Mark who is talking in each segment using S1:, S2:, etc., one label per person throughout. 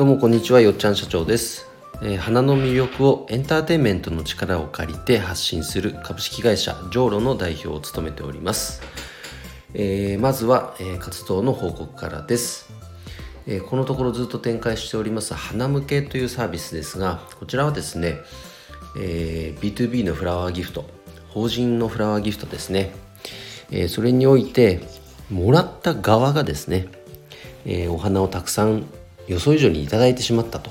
S1: どうもこんにちはよっちゃん社長です、えー、花の魅力をエンターテインメントの力を借りて発信する株式会社ジョーロの代表を務めております、えー、まずは、えー、活動の報告からです、えこのところずっと展開しております花向けというサービスですがこちらはですね、え B2B のフラワーギフト法人のフラワーギフトですね、えそれにおいてもらった側がですね、えお花をたくさん予想以上に頂いてしまったと。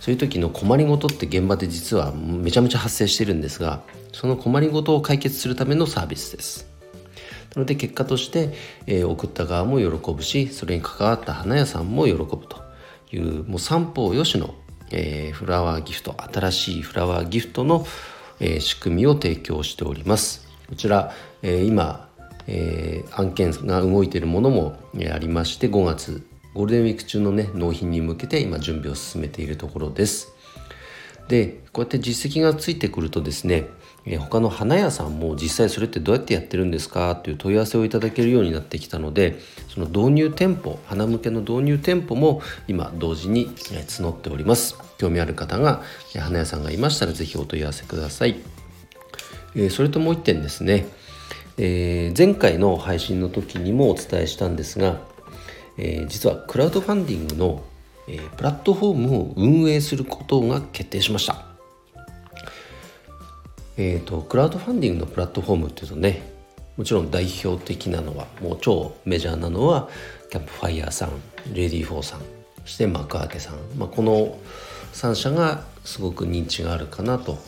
S1: そういう時の困りごとって現場で実はめちゃめちゃ発生してるんですがその困りごとを解決するためのサービスです。なので結果として、えー、送った側も喜ぶしそれに関わった花屋さんも喜ぶというもう三方よしの、えー、フラワーギフト新しいフラワーギフトの、えー、仕組みを提供しております。こちら、え、今、えー、案件が動いているものも、え、ありまして5月ゴールデンウィーク中のね納品に向けて今準備を進めているところです。でこうやって実績がついてくるとですね他の花屋さんも実際それってどうやってやってるんですか？という問い合わせをいただけるようになってきたのでその導入店舗花向けの導入店舗も今同時に募っております。興味ある方が花屋さんがいましたら是非お問い合わせください、それともう一点ですね、前回の配信の時にもお伝えしたんですがえー、実はクラウドファンディングの、えー、プラットフォームを運営することが決定しました。えーと、クラウドファンディングのプラットフォームっていうとねもちろん代表的なのはもう超メジャーなのはキャンプファイヤーさん READYFOR さんそして Makuake さん、まあ、この3社がすごく認知があるかなと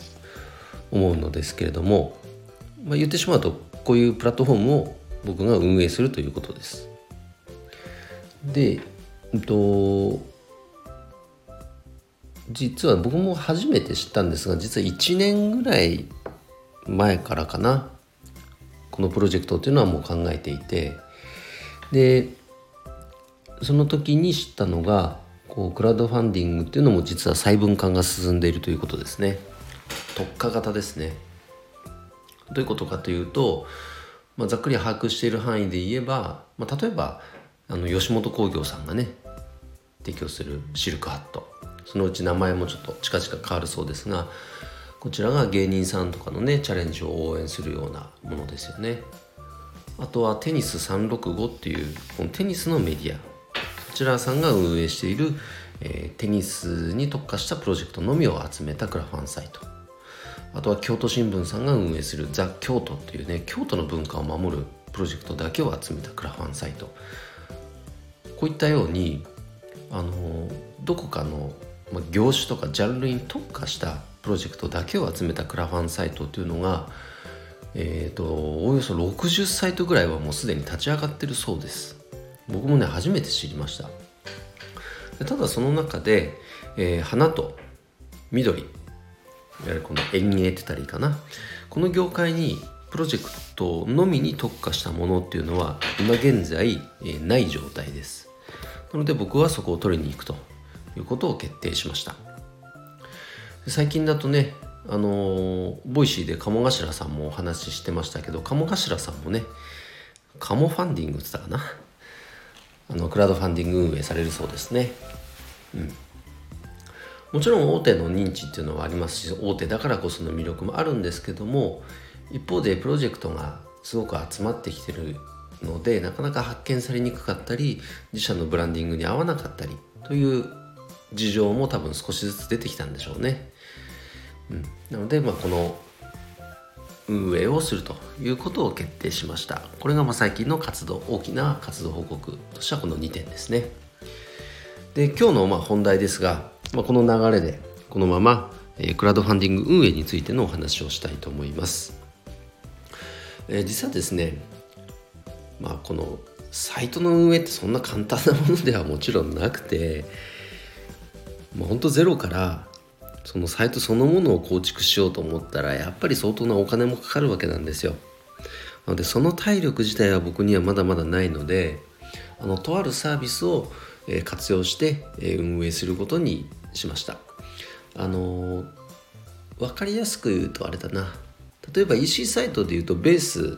S1: 思うのですけれども、まあ、言ってしまうとこういうプラットフォームを僕が運営するということです。で、えっと、実は僕も初めて知ったんですが実は1年ぐらい前からかなこのプロジェクトっていうのはもう考えていてでその時に知ったのがこうクラウドファンディングっていうのも実は細分化が進んでいるということですね。特化型ですね。どういうことかというと、まあ、ざっくり把握している範囲で言えば、まあ、例えばあの吉本興業さんがね提供するシルクハット。そのうち名前もちょっと近々変わるそうですがこちらが芸人さんとかのねチャレンジを応援するようなものですよね。あとはテニス365っていうこのテニスのメディア。こちらさんが運営している、えー、テニスに特化したプロジェクトのみを集めたクラファンサイト。あとは京都新聞さんが運営するザ・京都っていうね京都の文化を守るプロジェクトだけを集めたクラファンサイト。こういったようにあのどこかの、業種とかジャンルに特化したプロジェクトだけを集めたクラファンサイトというのが、えーと、およそ60サイトぐらいはもうすでに立ち上がってるそうです。僕もね初めて知りました。ただその中で、えー、花と緑いわゆるこの園芸って言ったらいいかな。この業界にプロジェクトのみに特化したものっていうのは今現在、えー、ない状態です。なので僕はそこを取りに行くということを決定しました。最近だとねあの、 Voicy で鴨頭さんもお話ししてましたけど鴨頭さんもねカモファンディングって言ったかな？あのクラウドファンディング運営されるそうですね。うん。もちろん大手の認知っていうのはありますし大手だからこその魅力もあるんですけども一方でプロジェクトがすごく集まってきてるのでなかなか発見されにくかったり自社のブランディングに合わなかったりという事情も多分少しずつ出てきたんでしょうね。うん、なので、まあ、この運営をするということを決定しました。これがまあ最近の活動、大きな活動報告としてはこの2点ですね。で、今日のまあ本題ですが、まあ、この流れでこのまま、えー、クラウドファンディング運営についてのお話をしたいと思います。えー、実はですねまあこのサイトの運営ってそんな簡単なものではもちろんなくてもうほんとゼロからそのサイトそのものを構築しようと思ったらやっぱり相当なお金もかかるわけなんですよ。なのでその体力自体は僕にはまだまだないのであのとあるサービスを活用して運営することにしました。あの分かりやすく言うとあれだな例えば EC サイトでいうとベース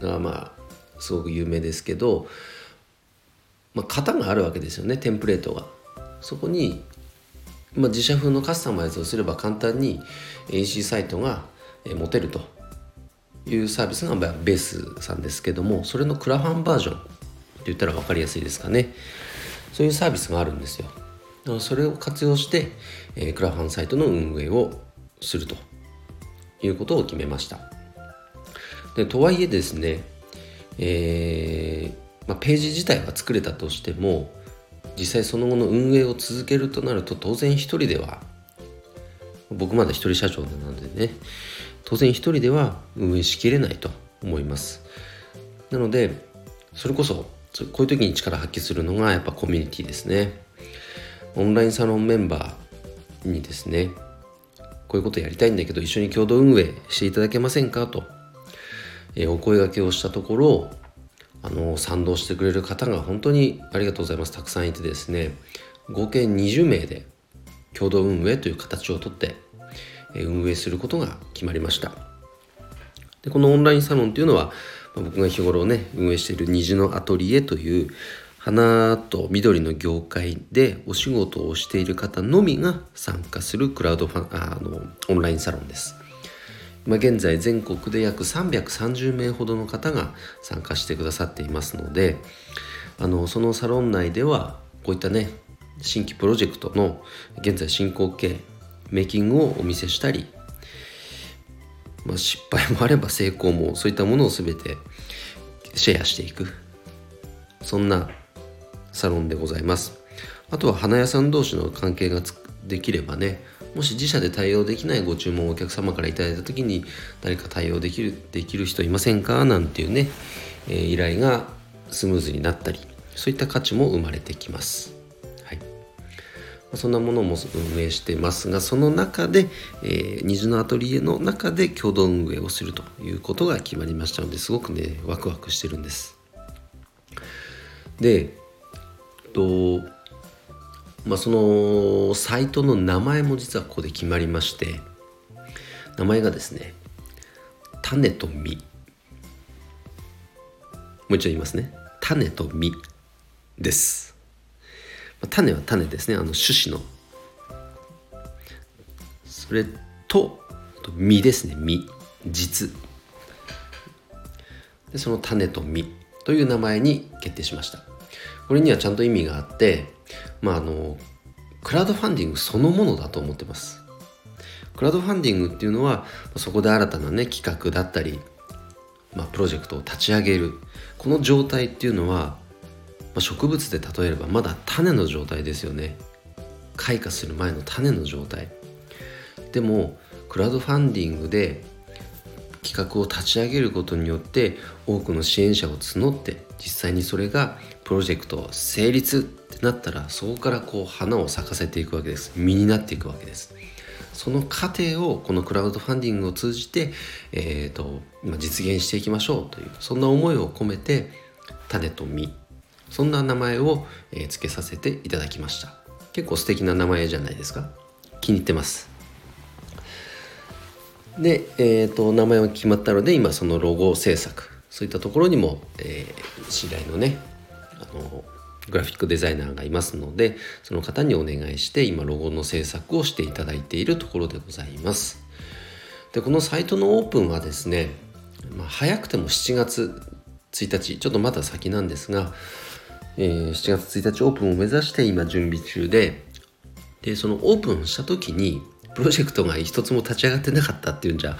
S1: がまあすごく有名ですけど、まあ、型があるわけですよねテンプレートが。そこに、まあ、自社風のカスタマイズをすれば簡単に EC サイトが持てるというサービスがベースさんですけどもそれのクラファンバージョンって言ったら分かりやすいですかね。そういうサービスがあるんですよ。それを活用して、えクラファンサイトの運営をするということを決めました。でとはいえですね、えー、まあ、ページ自体は作れたとしても実際その後の運営を続けるとなると当然一人では僕まだ一人社長なのでね当然一人では運営しきれないと思います。なのでそれこそこういう時に力発揮するのがやっぱコミュニティですね。オンラインサロンメンバーにですねこういうことやりたいんだけど一緒に共同運営していただけませんかと、え、お声がけをしたところあの賛同してくれる方が本当にありがとうございます。たくさんいてですね。合計20名で共同運営という形をとってえ運営することが決まりました。でこのオンラインサロンというのはま僕が日頃ね運営している虹のアトリエという花と緑の業界でお仕事をしている方のみが参加するクラウドファンあのオンラインサロンです。今現在全国で約330名ほどの方が参加してくださっていますのであのそのサロン内ではこういったね新規プロジェクトの現在進行形メイキングをお見せしたり、まあ、失敗もあれば成功もそういったものを全てシェアしていくそんなサロンでございます。あとは花屋さん同士の関係ができればねもし自社で対応できないご注文をお客様から頂いた時に誰か対応できるできる人いませんか？なんていうね、えー、依頼がスムーズになったりそういった価値も生まれてきます。はい。そんなものも運営してますがその中で、えー、虹のアトリエの中で共同運営をするということが決まりましたのですごくねワクワクしてるんです。でとまあそのサイトの名前も実はここで決まりまして名前がですね種と実。もう一度言いますね。種と実です。種は種ですね。あの種子の。それと実ですね。実実。でその種と実という名前に決定しました。これにはちゃんと意味があってまああのクラウドファンディングそのものだと思ってます。クラウドファンディングっていうのはそこで新たなね企画だったり、まあ、プロジェクトを立ち上げるこの状態っていうのはまあ、植物で例えればまだ種の状態ですよね。開花する前の種の状態。でもクラウドファンディングで企画を立ち上げることによって多くの支援者を募って実際にそれがプロジェクト成立ってなったらそこからこう花を咲かせていくわけです。実になっていくわけです。その過程をこのクラウドファンディングを通じて、えーと、と実現していきましょうというそんな思いを込めて種と実。そんな名前を、え付けさせていただきました。結構素敵な名前じゃないですか。気に入ってます。で、えーと、名前が決まったので今そのロゴ制作。そういったところにも、えー、知り合いのねあのグラフィックデザイナーがいますのでその方にお願いして今ロゴの制作をしていただいているところでございます。でこのサイトのオープンはですね、まあ、早くても7月1日ちょっとまだ先なんですがえー、7月1日オープンを目指して今準備中ででそのオープンした時にプロジェクトが一つも立ち上がってなかったっていうんじゃ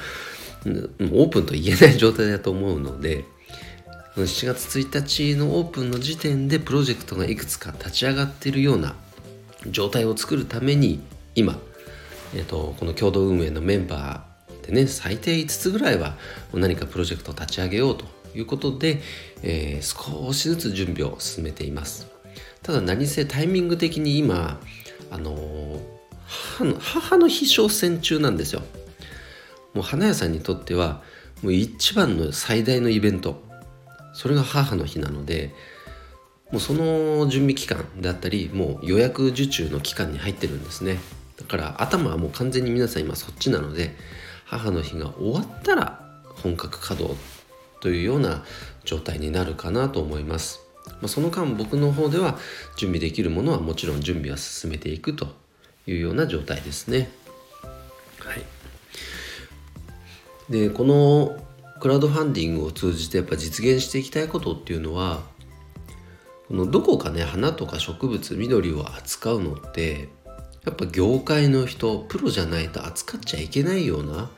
S1: オープンと言えない状態だと思うので7月1日のオープンの時点でプロジェクトがいくつか立ち上がっているような状態を作るために今、えーと、この共同運営のメンバーでね最低5つぐらいは何かプロジェクトを立ち上げようということで、えー、少しずつ準備を進めています。ただ何せタイミング的に今あの、母の母の日商戦中なんですよ。もう花屋さんにとってはもう一番の最大のイベント。それが母の日なのでもうその準備期間であったりもう予約受注の期間に入ってるんですね。だから頭はもう完全に皆さん今そっちなので母の日が終わったら本格稼働というような状態になるかなと思います。まあ、その間僕の方では準備できるものはもちろん準備は進めていくというような状態ですね。はい、でこのクラウドファンディングを通じてやっぱ実現していきたいことっていうのはこのどこかね花とか植物緑を扱うのってやっぱ業界の人プロじゃないと扱っちゃいけないような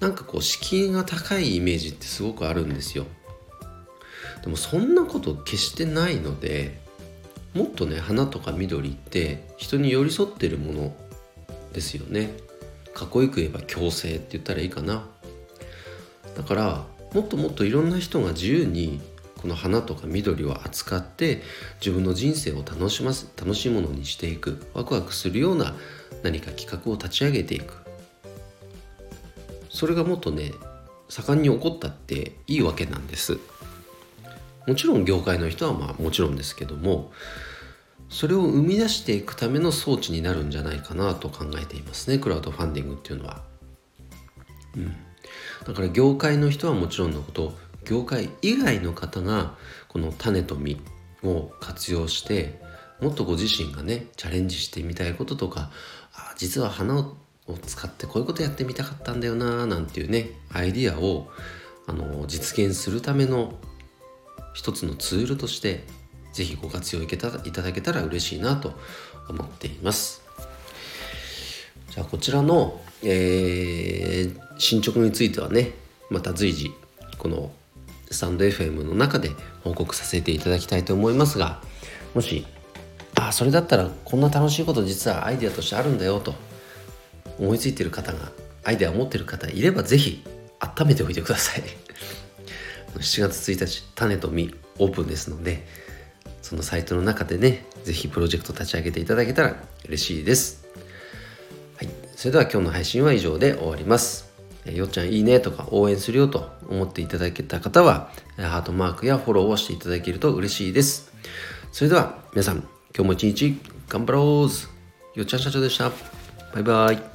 S1: なんかこう敷居が高いイメージってすごくあるんですよ。でもそんなこと決してないのでもっとね花とか緑って人に寄り添ってるものですよね。かっこよく言えば共生って言ったらいいかな。だからもっともっといろんな人が自由にこの花とか緑を扱って自分の人生を楽します楽しいものにしていくワクワクするような何か企画を立ち上げていく。それがもっとね盛んに起こったっていいわけなんです。もちろん業界の人はまあもちろんですけどもそれを生み出していくための装置になるんじゃないかなと考えていますねクラウドファンディングっていうのは。うん。だから業界の人はもちろんのこと業界以外の方がこの種と実を活用してもっとご自身がねチャレンジしてみたいこととかあ実は花を使ってこういうことやってみたかったんだよななんていうねアイディアをあの実現するための一つのツールとして是非ご活用いただけたら嬉しいなと思っています。じゃあこちらの、えー、進捗についてはねまた随時このスタンド FM の中で報告させていただきたいと思いますがもしあそれだったらこんな楽しいこと実はアイデアとしてあるんだよと思いついてる方がアイデアを持ってる方いれば是非温めておいてください。7月1日種と実オープンですのでそのサイトの中でね是非プロジェクト立ち上げていただけたら嬉しいです、それでは今日の配信は以上で終わりますよっちゃんいいねとか応援するよと思っていただけた方は、ハートマークやフォローをしていただけると嬉しいです。それでは皆さん、今日も一日頑張ろうよっちゃん社長でした。バイバイ。